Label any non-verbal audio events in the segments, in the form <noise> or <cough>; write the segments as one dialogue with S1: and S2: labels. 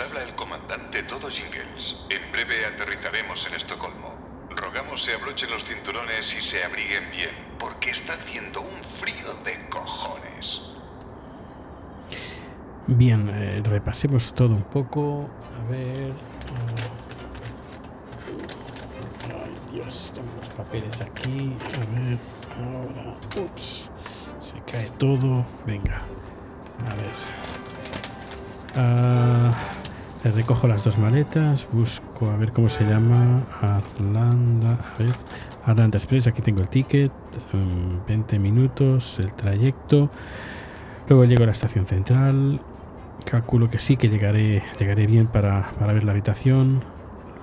S1: Habla el comandante Todo Jingles. En breve aterrizaremos en Estocolmo. Rogamos se abrochen los cinturones y se abriguen bien, porque está haciendo un frío de cojones.
S2: Bien, eh, repasemos todo un poco. A ver. Ay, Dios, tengo los papeles aquí. A ver, ahora. Ups. Se cae todo. Venga. A ver. Ah, recojo las dos maletas. Busco a ver cómo se llama. Arlanda. A ver. Arlanda Express. Aquí tengo el ticket. mm, 20 minutos. El trayecto. Luego llego a la estación central. Calculo que sí, que llegaré, llegaré bien para, para ver la habitación.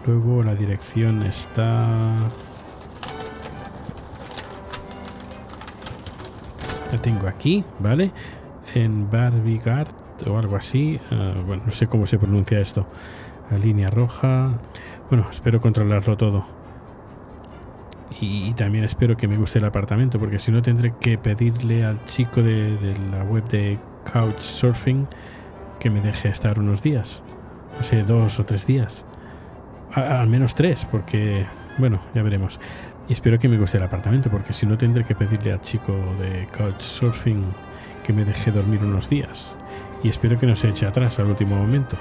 S2: Luego la dirección está... La tengo aquí, ¿vale? En Barbigard o algo así. ah, bueno, no sé cómo se pronuncia esto. La línea roja. Bueno, espero controlarlo todo. Y, también espero que me guste el apartamento, porque si no tendré que pedirle al chico de, la web de Couchsurfing que me deje estar unos días. No sé, dos o tres días. Al menos tres, porque, bueno, ya veremos. Y espero que me guste el apartamento, porque si no tendré que pedirle al chico de Couchsurfing que me deje dormir unos días. Y espero que no se eche atrás al último momento.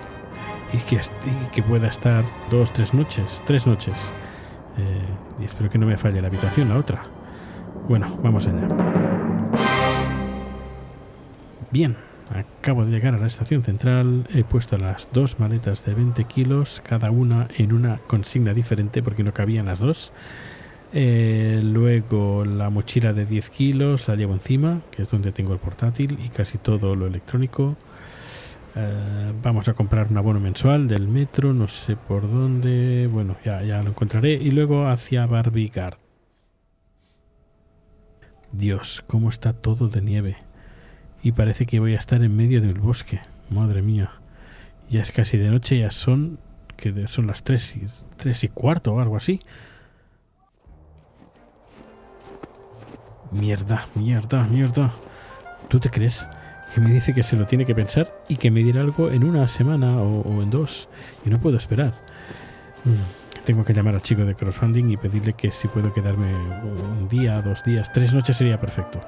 S2: Y que, pueda estar dos, tres noches, tres noches. Eh, y espero que no me falle la habitación, la otra. Bueno, vamos allá. Bien, acabo de llegar a la estación central. He puesto las dos maletas de 20 kilos, cada una en una consigna diferente porque no cabían las dos. Eh, luego la mochila de 10 kilos la llevo encima, que es donde tengo el portátil y casi todo lo electrónico. Eh, vamos a comprar un abono mensual del metro, no sé por dónde. Bueno, ya, ya lo encontraré. Y luego hacia Barbicar. Dios, cómo está todo de nieve. Y parece que voy a estar en medio del bosque. Madre mía. Ya es casi de noche, ya son. que son las 3 y, tres y cuarto o algo así. Mierda, mierda, mierda. ¿Tú te crees? Que me dice que se lo tiene que pensar y que me dirá algo en una semana o, o en dos. Y no puedo esperar. Mm, Tengo que llamar al chico de crowdfunding y pedirle que si puedo quedarme un día, dos días, tres noches sería perfecto.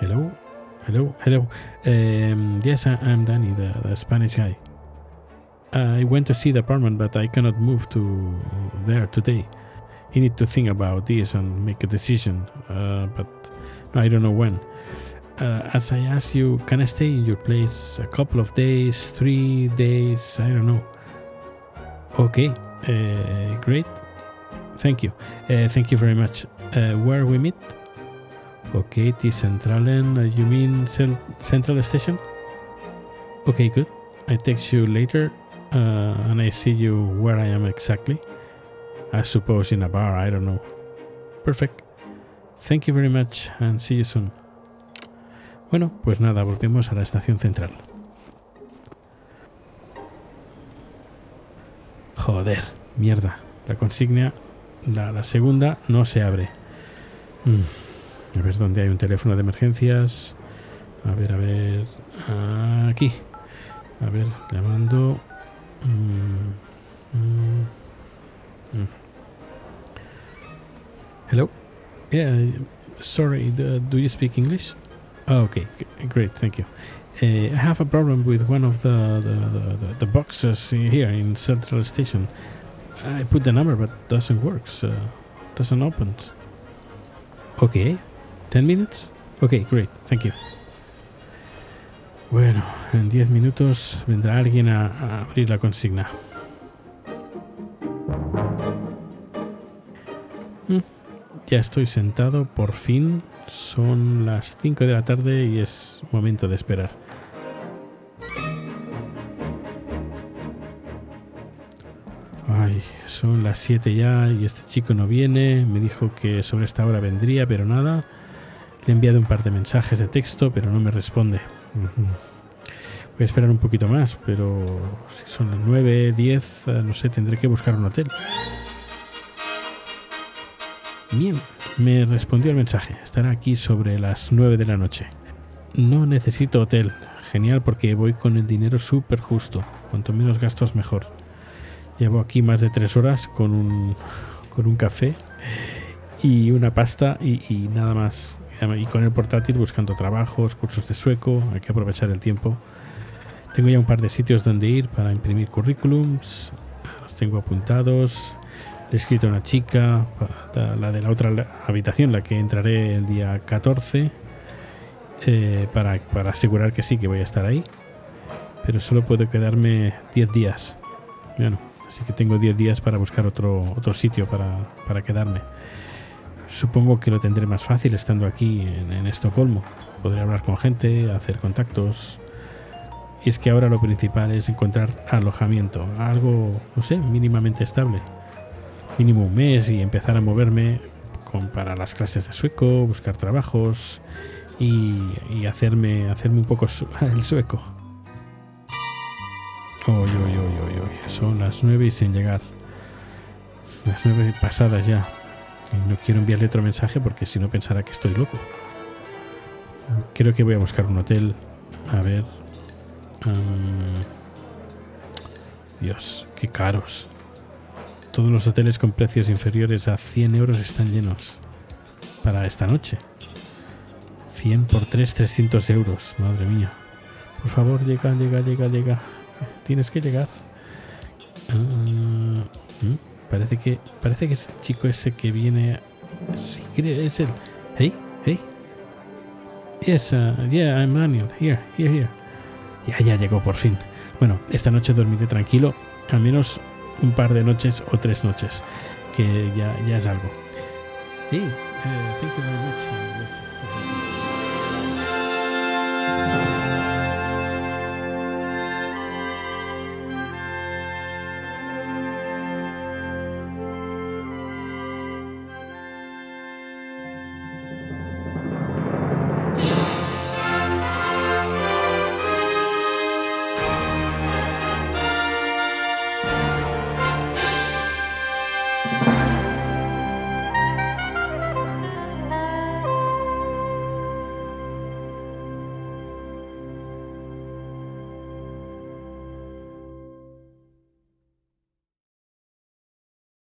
S2: Hello, hello, hello. Um, yes, I'm Danny, the, the Spanish guy. I went to see the apartment, but I cannot move to there today. You need to think about this and make a decision, uh, but I don't know when. Uh, as I asked you, can I stay in your place a couple of days, three days? I don't know. Okay, uh, great. Thank you. Uh, thank you very much. Uh, where we meet? Okay, T Centralen. Uh, you mean Central Station? Okay, good. I text you later, uh, and I see you where I am exactly. I suppose in a bar. I don't know. Perfect. Thank you very much, and see you soon. Bueno, pues nada, volvemos a la estación central. Joder, mierda. La consigna, la, la segunda, no se abre. Mm. A ver dónde hay un teléfono de emergencias. A ver, a ver. Aquí. A ver, llamando. Mm, mm. Hello. Yeah. Sorry. Do you speak English? Oh, okay. Great. Thank you. Uh, I have a problem with one of the the, the, the, the boxes here in Central Station. I put the number, but doesn't work. So doesn't open. Okay. Ten minutes. Okay. Great. Thank you. Bueno, en 10 minutos vendrá alguien a, a abrir la consigna. Mm, Ya estoy sentado, por fin. Son las 5 de la tarde y es momento de esperar. Ay, son las 7 ya y este chico no viene. Me dijo que sobre esta hora vendría, pero nada. Le he enviado un par de mensajes de texto, pero no me responde. Voy a esperar un poquito más, pero si son las 9, 10, eh, no sé, tendré que buscar un hotel. Bien, me respondió el mensaje. Estará aquí sobre las 9 de la noche. No necesito hotel. genial porque voy con el dinero súper justo. Cuanto menos gastos, mejor. Llevo aquí más de tres horas con un, con un café y una pasta y, y nada más. Y con el portátil buscando trabajos, cursos de sueco. Hay que aprovechar el tiempo. Tengo ya un par de sitios donde ir para imprimir currículums. Los tengo apuntados. Le he escrito a una chica, la de la otra habitación, la que entraré el día 14, eh, para, para asegurar que sí, que voy a estar ahí. Pero solo puedo quedarme 10 días. Bueno, así que tengo 10 días para buscar otro, otro sitio para, para quedarme. Supongo que lo tendré más fácil estando aquí en, en Estocolmo. Podré hablar con gente, hacer contactos. Y es que ahora lo principal es encontrar alojamiento, algo, no sé, mínimamente estable. Mínimo un mes y empezar a moverme para las clases de sueco, buscar trabajos y, hacerme, hacerme un poco <laughs> el sueco. Uy, uy, uy. Son las nueve y sin llegar. Las nueve pasadas ya. Y no quiero enviarle otro mensaje porque si no pensará que estoy loco. Creo que voy a buscar un hotel. A ver. Am, Dios, qué caros. Todos los hoteles con precios inferiores a 100 euros están llenos. Para esta noche. 100 por 3, 300 euros. Madre mía. Por favor, llega, llega, llega, llega. Tienes que llegar. Ah, mm, parece que parece que es el chico ese que viene. Sí, creo es el. Hey, hey. Yes, uh, yeah, I'm Daniel. Here, here, here. Ya, ya llegó por fin. Bueno, esta noche dormiré tranquilo, al menos un par de noches o tres noches, que ya, ya es algo. Yes.